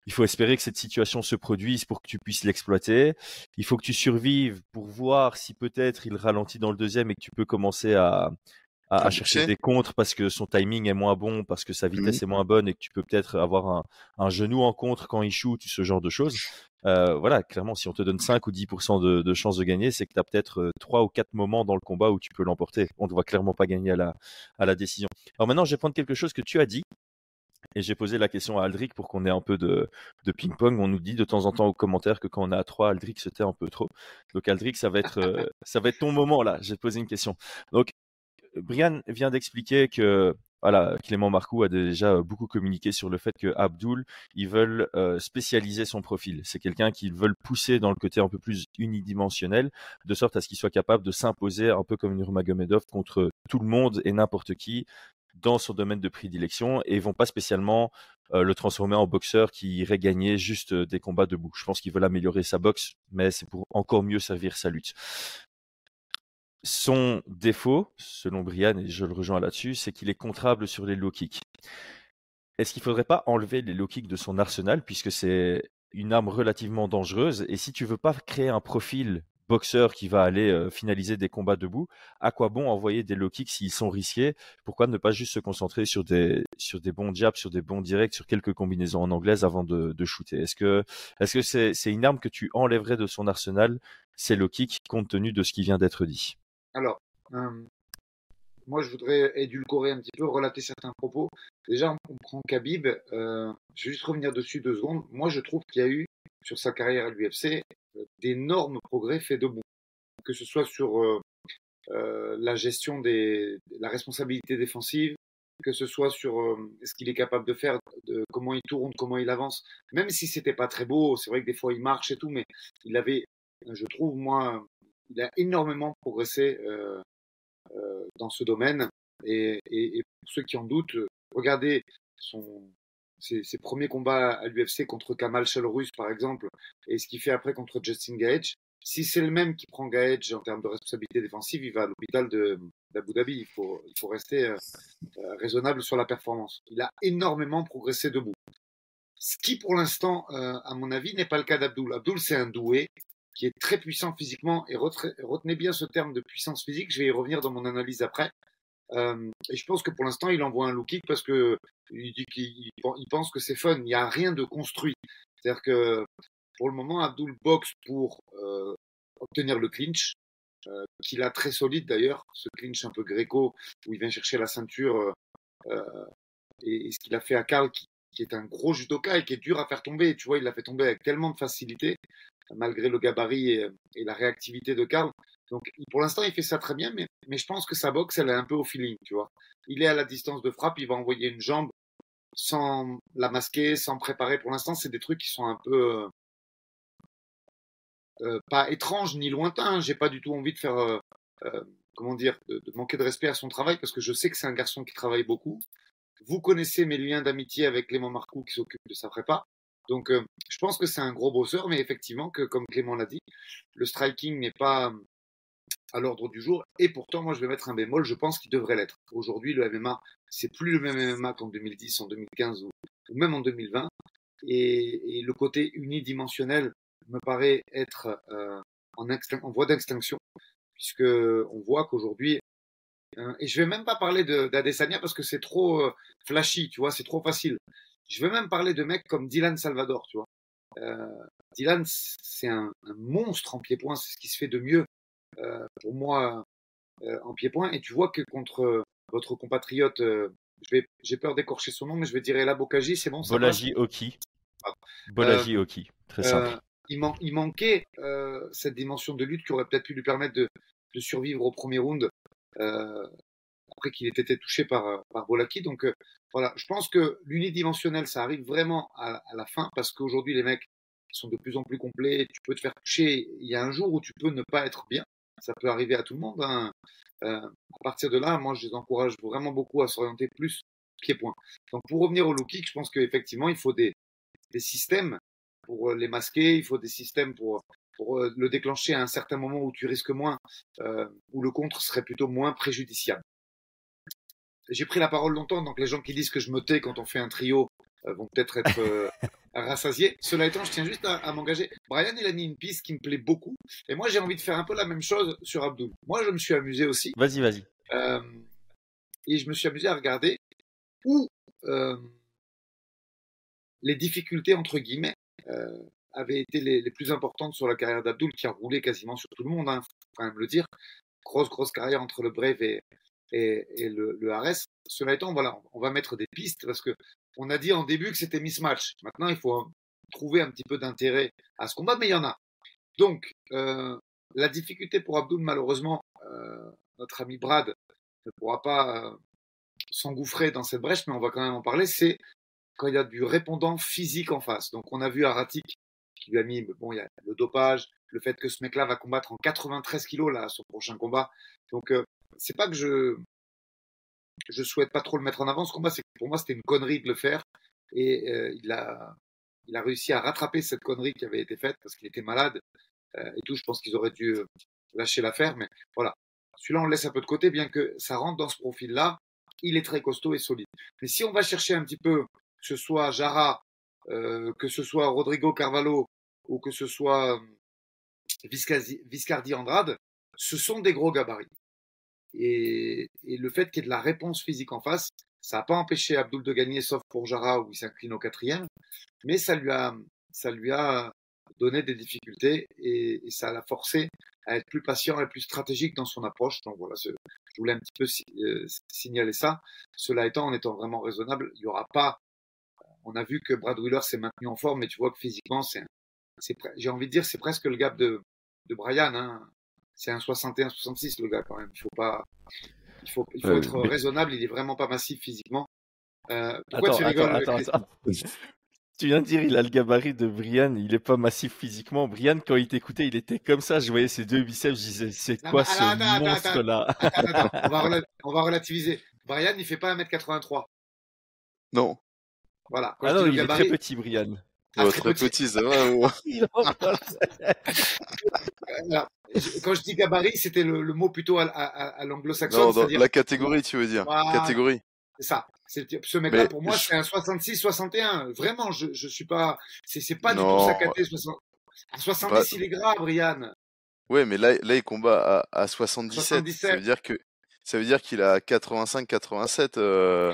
Speaker 1: il faut espérer que cette situation se produise pour que tu puisses l'exploiter. Il faut que tu survives pour voir si peut-être il ralentit dans le deuxième et que tu peux commencer à, à, chercher des contres parce que son timing est moins bon, parce que sa vitesse mmh. est moins bonne et que tu peux peut-être avoir un, un, genou en contre quand il shoot, ce genre de choses. Euh, voilà, clairement, si on te donne 5 ou 10% de, de chances de gagner, c'est que tu as peut-être 3 euh, ou 4 moments dans le combat où tu peux l'emporter. On ne va clairement pas gagner à la, à la décision. Alors maintenant, je vais prendre quelque chose que tu as dit. Et j'ai posé la question à Aldric pour qu'on ait un peu de, de ping-pong. On nous dit de temps en temps aux commentaires que quand on est à 3, Aldric, c'était un peu trop. Donc Aldric, ça va être, euh, ça va être ton moment là. J'ai posé une question. Donc Brian vient d'expliquer que Clément Marcoux a déjà beaucoup communiqué sur le fait que Abdul, ils veulent euh, spécialiser son profil. C'est quelqu'un qu'ils veulent pousser dans le côté un peu plus unidimensionnel, de sorte à ce qu'il soit capable de s'imposer un peu comme Nurmagomedov contre tout le monde et n'importe qui dans son domaine de prédilection et vont pas spécialement euh, le transformer en boxeur qui irait gagner juste des combats debout. Je pense qu'ils veulent améliorer sa boxe, mais c'est pour encore mieux servir sa lutte. Son défaut, selon Brian, et je le rejoins là-dessus, c'est qu'il est contrable sur les low kicks. Est-ce qu'il ne faudrait pas enlever les low kicks de son arsenal, puisque c'est une arme relativement dangereuse? Et si tu veux pas créer un profil boxeur qui va aller euh, finaliser des combats debout, à quoi bon envoyer des low kicks s'ils sont risqués? Pourquoi ne pas juste se concentrer sur des, sur des bons jabs, sur des bons directs, sur quelques combinaisons en anglaise avant de, de shooter? Est-ce que c'est c'est une arme que tu enlèverais de son arsenal, ces low kicks, compte tenu de ce qui vient d'être dit?
Speaker 2: Alors, euh, moi, je voudrais édulcorer un petit peu, relater certains propos. Déjà, on prend Khabib. Euh, je vais juste revenir dessus deux secondes. Moi, je trouve qu'il y a eu, sur sa carrière à l'UFC, euh, d'énormes progrès faits debout. Que ce soit sur la gestion des, la responsabilité défensive, que ce soit sur ce qu'il est capable de faire, de comment il tourne, comment il avance. Même si c'était pas très beau, c'est vrai que des fois il marche et tout, mais il avait, je trouve moi, il a énormément progressé euh, euh, dans ce domaine. Et, pour ceux qui en doutent, regardez ses, premiers combats à l'UFC contre Kamal Chalorus, par exemple, et ce qu'il fait après contre Justin Gage. Si c'est le même qui prend Gage en termes de responsabilité défensive, il va à l'hôpital d'Abu Dhabi. Il faut, rester euh, raisonnable sur la performance. Il a énormément progressé debout. Ce qui, pour l'instant, à mon avis, n'est pas le cas d'Abdul. Abdul, c'est un doué qui est très puissant physiquement. Et retenez bien ce terme de puissance physique, je vais y revenir dans mon analyse après. Euh, et je pense que pour l'instant, il envoie un low kick parce que il dit qu'il il pense que c'est fun. Il n'y a rien de construit. C'est-à-dire que pour le moment, Abdul boxe pour euh, obtenir le clinch, euh, qu'il a très solide d'ailleurs, ce clinch un peu gréco où il vient chercher la ceinture. Euh, et, et, ce qu'il a fait à Karl, qui, qui, est un gros judoka et qui est dur à faire tomber. Tu vois, il l'a fait tomber avec tellement de facilité malgré le gabarit et, et la réactivité de Karl. Donc, pour l'instant, il fait ça très bien, mais, mais je pense que sa boxe, elle est un peu au feeling, tu vois. Il est à la distance de frappe, il va envoyer une jambe sans la masquer, sans préparer. Pour l'instant, c'est des trucs qui sont un peu euh, euh pas étranges ni lointains. J'ai pas du tout envie de faire, euh, euh, comment dire, de, de, manquer de respect à son travail parce que je sais que c'est un garçon qui travaille beaucoup. Vous connaissez mes liens d'amitié avec Clément Marcoux qui s'occupe de sa prépa. Donc, euh, je pense que c'est un gros bosseur, mais effectivement, que comme Clément l'a dit, le striking n'est pas à l'ordre du jour. Et pourtant, moi, je vais mettre un bémol. Je pense qu'il devrait l'être. Aujourd'hui, le MMA, c'est plus le même MMA qu'en 2010, en 2015 ou, même en 2020. Et, le côté unidimensionnel me paraît être euh, en, en, voie d'extinction, puisque on voit qu'aujourd'hui, euh, et je vais même pas parler d'Adesanya parce que c'est trop euh, flashy, tu vois, c'est trop facile. Je veux même parler de mecs comme Dylan Salvador, tu vois. Euh, Dylan, c'est un, un, monstre en pied-point, c'est ce qui se fait de mieux euh, pour moi euh, en pied-point. Et tu vois que contre votre compatriote, euh, vais, j'ai peur d'écorcher son nom, mais je vais dire Ela Bokaji, c'est bon
Speaker 1: Bolaji Oki. Bolaji Oki, très simple.
Speaker 2: il, man il manquait cette dimension de lutte qui aurait peut-être pu lui permettre de, de survivre au premier round après qu'il ait été touché par, par Bolaki. Donc euh, voilà, je pense que l'unidimensionnel, ça arrive vraiment à, à la fin parce qu'aujourd'hui, les mecs sont de plus en plus complets. Tu peux te faire toucher. Il y a un jour où tu peux ne pas être bien. Ça peut arriver à tout le monde. Hein. Euh, à partir de là, moi, je les encourage vraiment beaucoup à s'orienter plus pied-point. Donc, pour revenir au low kick, je pense qu'effectivement, il faut des, des systèmes pour les masquer. Il faut des systèmes pour pour le déclencher à un certain moment où tu risques moins, euh, où le contre serait plutôt moins préjudiciable j'ai pris la parole longtemps, donc les gens qui disent que je me tais quand on fait un trio euh, vont peut-être être, euh, rassasié. Cela étant, je tiens juste à, m'engager. Brian, il a mis une piste qui me plaît beaucoup. Et moi, j'ai envie de faire un peu la même chose sur Abdul. Moi, je me suis amusé aussi.
Speaker 1: Vas-y, vas-y.
Speaker 2: Euh, et je me suis amusé à regarder où euh, les difficultés, entre guillemets, euh, avaient été les, plus importantes sur la carrière d'Abdul, qui a roulé quasiment sur tout le monde, il hein, faut quand même le dire. Grosse, grosse carrière entre le Brave et, le, le. Cela étant, voilà, on va mettre des pistes parce que on a dit en début que c'était mismatch. Maintenant, il faut trouver un petit peu d'intérêt à ce combat, mais il y en a. Donc, euh, la difficulté pour Abdul, malheureusement, euh, notre ami Brad ne pourra pas euh, s'engouffrer dans cette brèche, mais on va quand même en parler, c'est quand il y a du répondant physique en face. Donc, on a vu Aratik qui lui a mis, bon, il y a le dopage, le fait que ce mec-là va combattre en 93 kilos, là, son prochain combat. Donc, c'est pas que je, je souhaite pas trop le mettre en avant. Ce combat, c'est pour moi, c'était une connerie de le faire. Et euh, il, a, il a réussi à rattraper cette connerie qui avait été faite parce qu'il était malade euh, et tout. Je pense qu'ils auraient dû euh, lâcher l'affaire. Mais voilà. Celui-là, on le laisse un peu de côté, bien que ça rentre dans ce profil-là. Il est très costaud et solide. Mais si on va chercher un petit peu, que ce soit Jara, que ce soit Rodrigo Carvalho ou que ce soit Viscardi Andrade, ce sont des gros gabarits. Et, et le fait qu'il y ait de la réponse physique en face, ça n'a pas empêché Abdul de gagner, sauf pour Jara où il s'incline au quatrième. Mais ça lui a, ça lui a donné des difficultés et, et, ça l'a forcé à être plus patient et plus stratégique dans son approche. Donc voilà, je voulais un petit peu euh, signaler ça. Cela étant, en étant vraiment raisonnable, il n'y aura pas. On a vu que Brad Wheeler s'est maintenu en forme, mais tu vois que physiquement, c'est, j'ai envie de dire, c'est presque le gap de, de Brian. Hein c'est un 61-66 le gars quand même. Il faut pas, il faut, il faut être raisonnable. Il est vraiment pas massif physiquement. Euh, pourquoi
Speaker 1: attends,
Speaker 2: tu rigoles
Speaker 1: attends, attends, Tu viens de dire il a le gabarit de Brian, il est pas massif physiquement. Brian, quand il t'écoutait, il était comme ça. Je voyais ses deux biceps, je disais c'est quoi ce monstre là
Speaker 2: on, va on va relativiser. Brian, il fait pas 1m83.
Speaker 3: Non.
Speaker 2: Voilà.
Speaker 1: ah non, il est très petit, Brian.
Speaker 3: Ah, très, petit, ça va.
Speaker 2: Quand je dis gabarit, c'était le, le, mot plutôt à, à, à l'anglo-saxon.
Speaker 3: Non, la catégorie, tu veux dire. Catégorie.
Speaker 2: C'est ça. Ce mec-là, pour moi, c'est un 66-61. Vraiment, je, je suis pas. C'est pas du tout sa caté. 60... 70, bah... il est grave, Brian.
Speaker 3: Ouais, mais là, là il combat à, à 77. 77. Ça veut dire que ça veut dire qu'il a 85-87. Euh...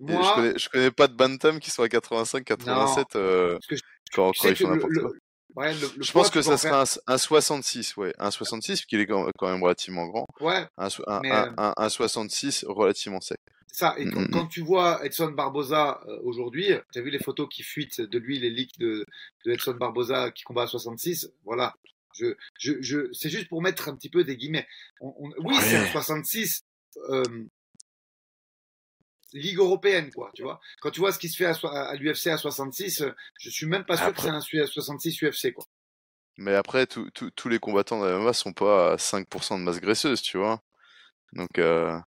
Speaker 3: Moi, je, connais, je connais pas de bantam qui soit à 85-87 euh, quand, quand ils font n'importe quoi.
Speaker 2: Ouais, le, le
Speaker 3: je pense que ça serait un, un, 66, ouais, un 66, parce qu'il est quand même relativement grand.
Speaker 2: Ouais.
Speaker 3: Un, un, mais, un, un, un 66 relativement sec.
Speaker 2: Ça, et quand, mm -hmm. quand, tu vois Edson Barboza euh, aujourd'hui, tu as vu les photos qui fuitent de lui, les leaks de, de Edson Barboza qui combat à 66, voilà. Je, je, je, c'est juste pour mettre un petit peu des guillemets. On, on, oui, ouais. c'est un 66 euh, Ligue européenne, quoi, tu vois. Quand tu vois ce qui se fait à, à l'UFC à 66, je suis même pas sûr après... que c'est un 66 UFC, quoi.
Speaker 3: Mais après, tous les combattants de la MMA sont pas à 5% de masse graisseuse, tu vois. Donc. Euh...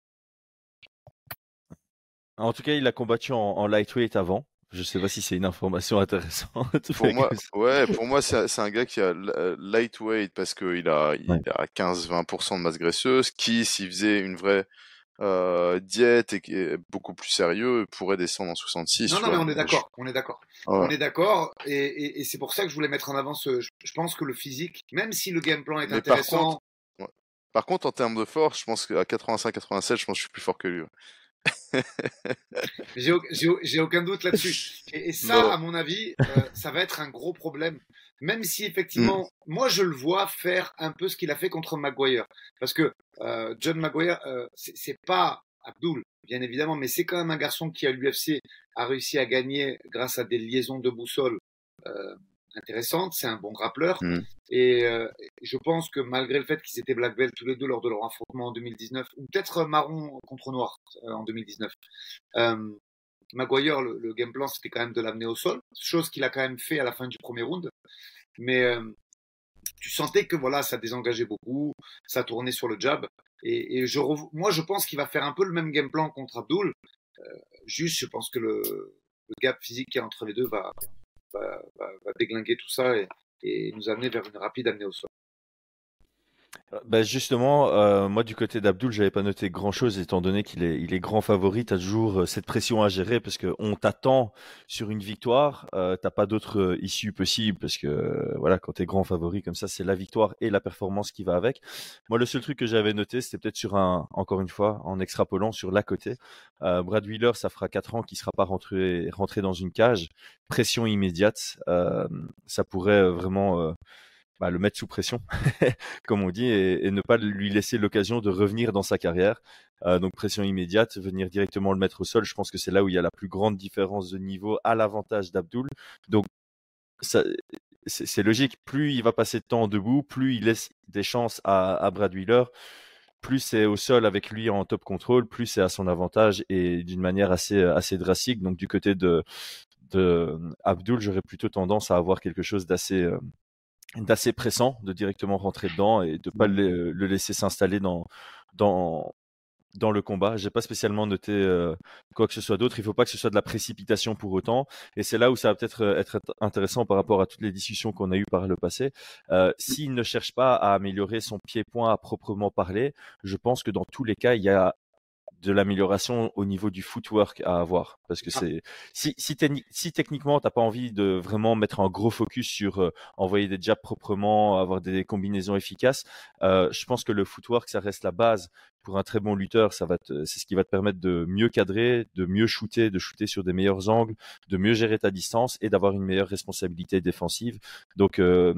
Speaker 1: En tout cas, il a combattu en, en lightweight avant. Je sais pas si c'est une information intéressante.
Speaker 3: Pour moi, ouais, pour moi, c'est un gars qui a lightweight parce qu'il a, il ouais. a 15-20% de masse graisseuse, qui, s'il faisait une vraie euh, diète et qui est beaucoup plus sérieux pourrait descendre en 66.
Speaker 2: Non, non, mais on est d'accord, on est d'accord. Ouais. On est d'accord, et, et, et c'est pour ça que je voulais mettre en avant ce. Je pense que le physique, même si le game plan est mais intéressant.
Speaker 3: Par contre, ouais. par contre, en termes de force, je pense qu'à 85-87, je pense que je suis plus fort que lui.
Speaker 2: J'ai aucun doute là-dessus. Et, et, ça, non. à mon avis, euh, ça va être un gros problème. Même si effectivement, mm. moi je le vois faire un peu ce qu'il a fait contre Maguire. Parce que euh, John Maguire, euh, c'est pas Abdul, bien évidemment, mais c'est quand même un garçon qui à l'UFC a réussi à gagner grâce à des liaisons de boussole euh, intéressantes. C'est un bon grappleur. Mm. Et euh, je pense que malgré le fait qu'ils étaient black belt tous les deux lors de leur affrontement en 2019, ou peut-être marron contre noir euh, en 2019, euh, Maguire, le, le, game plan, c'était quand même de l'amener au sol, chose qu'il a quand même fait à la fin du premier round. Mais euh, tu sentais que voilà, ça désengageait beaucoup, ça tournait sur le jab. Et, et je moi, je pense qu'il va faire un peu le même game plan contre Abdul. Euh, juste, je pense que le, le gap physique qui est entre les deux va, va, va, va déglinguer tout ça et, et, nous amener vers une rapide amenée au sol.
Speaker 1: Bah justement, euh, moi du côté d'Abdul, j'avais pas noté grand chose étant donné qu'il est, il est grand favori. T'as toujours euh, cette pression à gérer parce que on t'attend sur une victoire. Euh, t'as pas d'autre euh, issue possible parce que euh, voilà, quand t'es grand favori comme ça, c'est la victoire et la performance qui va avec. Moi, le seul truc que j'avais noté, c'était peut-être sur un, encore une fois, en extrapolant sur la côté. Brad Wheeler, ça fera quatre ans qu'il sera pas rentré, rentré dans une cage. Pression immédiate, ça pourrait vraiment bah, le mettre sous pression, comme on dit, et, ne pas lui laisser l'occasion de revenir dans sa carrière. Euh, donc pression immédiate, venir directement le mettre au sol, je pense que c'est là où il y a la plus grande différence de niveau à l'avantage d'Abdul. Donc c'est logique, plus il va passer de temps debout, plus il laisse des chances à, à Brad Wheeler, plus c'est au sol avec lui en top contrôle, plus c'est à son avantage et d'une manière assez, assez drastique. Donc du côté de, de Abdul, j'aurais plutôt tendance à avoir quelque chose d'assez euh, d'assez pressant de directement rentrer dedans et de pas le, le laisser s'installer dans dans dans le combat. J'ai pas spécialement noté euh, quoi que ce soit d'autre. Il faut pas que ce soit de la précipitation pour autant. Et c'est là où ça va peut-être euh, être intéressant par rapport à toutes les discussions qu'on a eues par le passé. Euh, S'il ne cherche pas à améliorer son pied-point à proprement parler, je pense que dans tous les cas, il y a de l'amélioration au niveau du footwork à avoir. Parce que ah. c'est si si, si techniquement t'as pas envie de vraiment mettre un gros focus sur euh, envoyer des jabs proprement avoir des combinaisons efficaces euh, je pense que le footwork ça reste la base. Pour un très bon lutteur ça va c'est ce qui va te permettre de mieux cadrer de mieux shooter de shooter sur des meilleurs angles de mieux gérer ta distance et d'avoir une meilleure responsabilité défensive. Donc euh,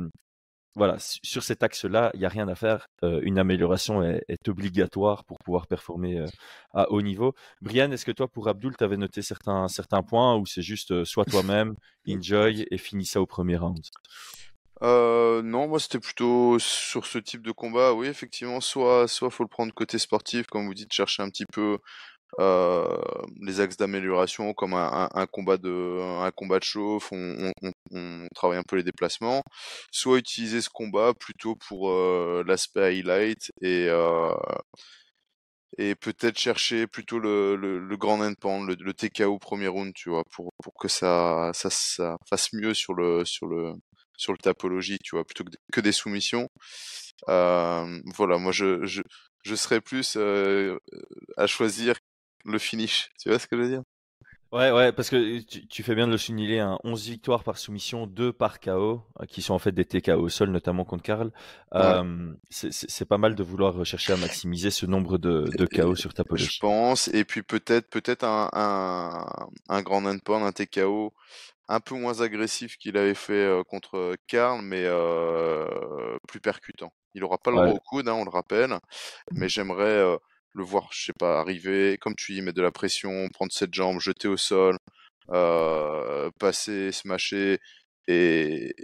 Speaker 1: voilà, sur cet axe-là, il n'y a rien à faire. Euh, une amélioration est, est, obligatoire pour pouvoir performer euh, à haut niveau. Brian, est-ce que toi, pour Abdul, tu avais noté certains, certains points ou c'est juste euh, soit toi-même, enjoy et finis ça au premier round?
Speaker 3: Euh, non, moi c'était plutôt sur ce type de combat. Oui, effectivement, soit soit faut le prendre côté sportif, comme vous dites, chercher un petit peu euh, les axes d'amélioration comme un, combat de un combat de chauffe, on, travaille un peu les déplacements, soit utiliser ce combat plutôt pour euh, l'aspect highlight et euh, et peut-être chercher plutôt le, le, le grand endpoint, le, le TKO premier round, tu vois, pour, pour que ça, ça, ça fasse mieux sur le sur le sur le tapologie, tu vois, plutôt que, que des soumissions. Voilà, moi je, je, serais plus à choisir le finish. Tu vois ce que je veux dire?
Speaker 1: Ouais, ouais, parce que tu, tu, fais bien de le souligner, hein. 11 victoires par soumission, 2 par KO, euh, qui sont en fait des TKO au sol, notamment contre Karl. Ouais. Euh, c'est pas mal de vouloir chercher à maximiser ce nombre de, de KO sur ta police.
Speaker 3: Je pense, et puis peut-être peut-être un, un, un grand endpoint, un TKO un peu moins agressif qu'il avait fait euh, contre Karl, mais euh, plus percutant. Il aura pas le ouais. gros coude, hein, on le rappelle, mais j'aimerais euh, le voir, je sais pas, arriver, comme tu dis, mettre de la pression, prendre cette jambe, jeter au sol, euh, passer, smasher et, et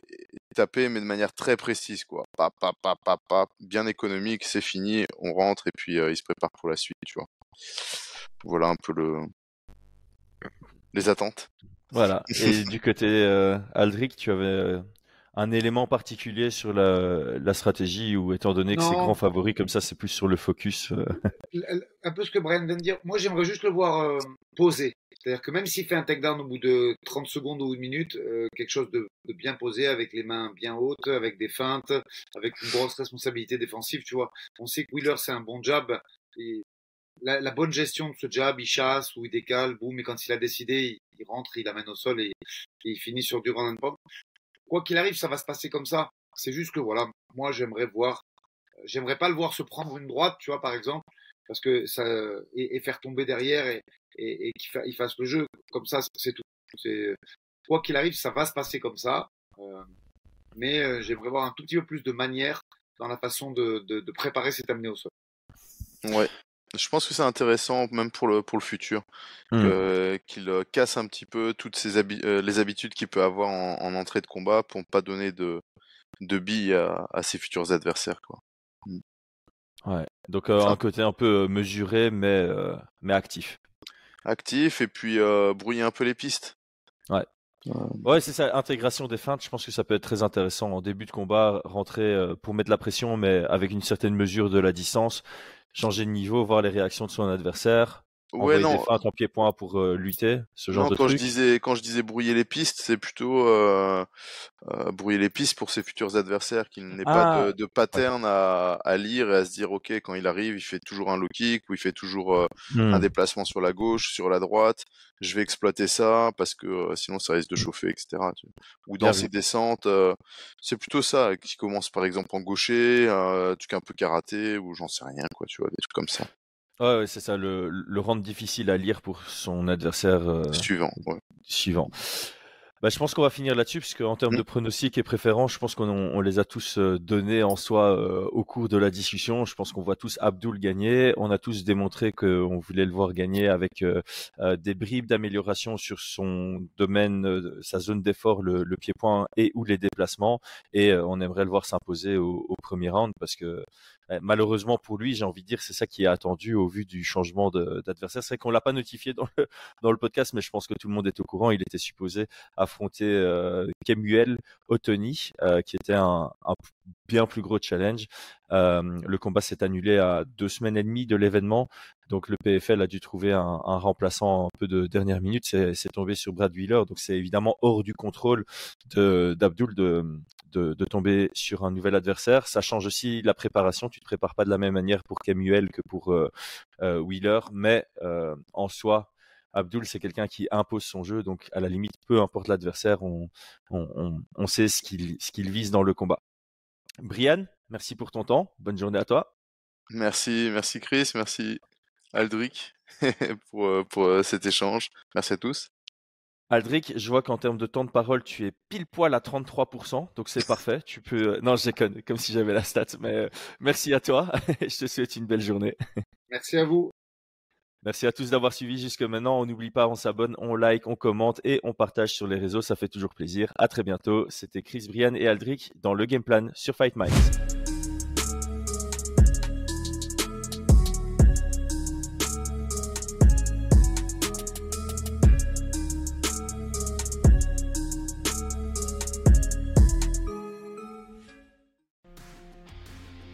Speaker 3: taper, mais de manière très précise, quoi. Pa, pa, pa, pa, pa, bien économique, c'est fini, on rentre et puis euh, il se prépare pour la suite, tu vois. Voilà un peu le les attentes.
Speaker 1: Voilà. Et du côté euh, Aldric, tu avais euh, un élément particulier sur la, la stratégie ou étant donné que c'est grand favori comme ça, c'est plus sur le focus. Euh...
Speaker 2: Un peu ce que Brian vient de dire. Moi, j'aimerais juste le voir euh, poser. C'est-à-dire que même s'il fait un takedown au bout de 30 secondes ou une minute, euh, quelque chose de, de, bien posé, avec les mains bien hautes, avec des feintes, avec une grosse responsabilité défensive, tu vois. On sait que Wheeler, c'est un bon jab. Et la, la, bonne gestion de ce jab, il chasse ou il décale, boum, et quand il a décidé, il, il rentre, il amène au sol et, et, il finit sur du run and pound quoi qu'il arrive, ça va se passer comme ça. C'est juste que voilà, moi j'aimerais voir, j'aimerais pas le voir se prendre une droite, tu vois, par exemple, parce que ça et, faire tomber derrière et, et, et qu'il fa, fasse le jeu comme ça, c'est tout. Quoi qu'il arrive, ça va se passer comme ça. Euh, mais euh, j'aimerais voir un tout petit peu plus de manière dans la façon de, de, de préparer cet amené au sol.
Speaker 3: Ouais, je pense que c'est intéressant même pour le pour le futur mmh. qu'il euh, casse un petit peu toutes ces habi euh, les habitudes qu'il peut avoir en, en, entrée de combat pour ne pas donner de de billes à, à ses futurs adversaires quoi. Mmh.
Speaker 1: Ouais. Donc euh, un côté un peu mesuré mais mais actif.
Speaker 3: Actif et puis brouiller un peu les pistes.
Speaker 1: Ouais. Ouais, c'est ça, intégration des feintes, je pense que ça peut être très intéressant. En début de combat, rentrer pour mettre la pression, mais avec une certaine mesure de la distance, changer de niveau, voir les réactions de son adversaire, Ouais,
Speaker 3: non.
Speaker 1: des feintes en pied-point pour euh, lutter, ce genre
Speaker 3: non,
Speaker 1: de
Speaker 3: quand
Speaker 1: truc.
Speaker 3: je disais quand je disais brouiller les pistes, c'est plutôt euh, euh, brouiller les pistes pour ses futurs adversaires, qu'il n'ait pas
Speaker 1: Ah,
Speaker 3: de, de pattern à, à lire et à se dire ok quand il arrive, il fait toujours un low kick ou il fait toujours euh,
Speaker 1: Hmm.
Speaker 3: un déplacement sur la gauche, sur la droite. Je vais exploiter ça parce que euh, sinon ça risque de chauffer, etc. Ou dans
Speaker 1: Bien
Speaker 3: ses
Speaker 1: vu.
Speaker 3: descentes, c'est plutôt ça qui commence par exemple en gaucher, euh, truc un peu karaté ou j'en sais rien quoi, tu vois, des trucs comme ça.
Speaker 1: Ouais, ouais, c'est ça, le, le rendre difficile à lire pour son adversaire euh,
Speaker 3: Suivant, ouais.
Speaker 1: suivant. Bah, je pense qu'on va finir là-dessus, puisque en termes
Speaker 3: Mm.
Speaker 1: de pronostics et préférences, je pense qu'on on les a tous euh, donnés en soi euh, au cours de la discussion. Je pense qu'on voit tous Abdul gagner. On a tous démontré qu'on voulait le voir gagner avec euh, euh, des bribes d'amélioration sur son domaine, euh, sa zone d'effort, le, le pied-point et ou les déplacements. Et euh, on aimerait le voir s'imposer au, au premier round, parce que euh, malheureusement pour lui, j'ai envie de dire, c'est ça qui est attendu au vu du changement d'adversaire. C'est vrai qu'on l'a pas notifié dans le, dans le podcast, mais je pense que tout le monde est au courant. Il était supposé affronter euh, Kemuel Otoni, euh, qui était un, bien plus gros challenge. Euh, le combat s'est annulé à deux semaines et demie de l'événement, donc le PFL a dû trouver un, remplaçant un peu de dernière minute. C'est tombé sur Brad Wheeler, donc c'est évidemment hors du contrôle d'Abdul de, de, de tomber sur un nouvel adversaire. Ça change aussi la préparation. Tu te prépares pas de la même manière pour Kemuel que pour euh, euh, Wheeler, mais en soi, Abdul, c'est quelqu'un qui impose son jeu, donc à la limite, peu importe l'adversaire, on, on, on, on sait ce qu'il ce qu'il vise dans le combat. Brian, merci pour ton temps. Bonne journée à toi.
Speaker 3: Merci, merci Chris, merci Aldric pour, euh, pour euh, cet échange. Merci à tous.
Speaker 1: Aldric, je vois qu'en termes de temps de parole, tu es pile poil à 33%, donc c'est parfait. Tu peux. euh, Non, je déconne, comme si j'avais la stat, mais merci à toi. je te souhaite une belle journée.
Speaker 2: Merci à vous.
Speaker 1: Merci à tous d'avoir suivi jusque maintenant. On n'oublie pas, on s'abonne, on like, on commente et on partage sur les réseaux. Ça fait toujours plaisir. À très bientôt. C'était Chris, Brian et Aldric dans le Game Plan sur Fight Minds.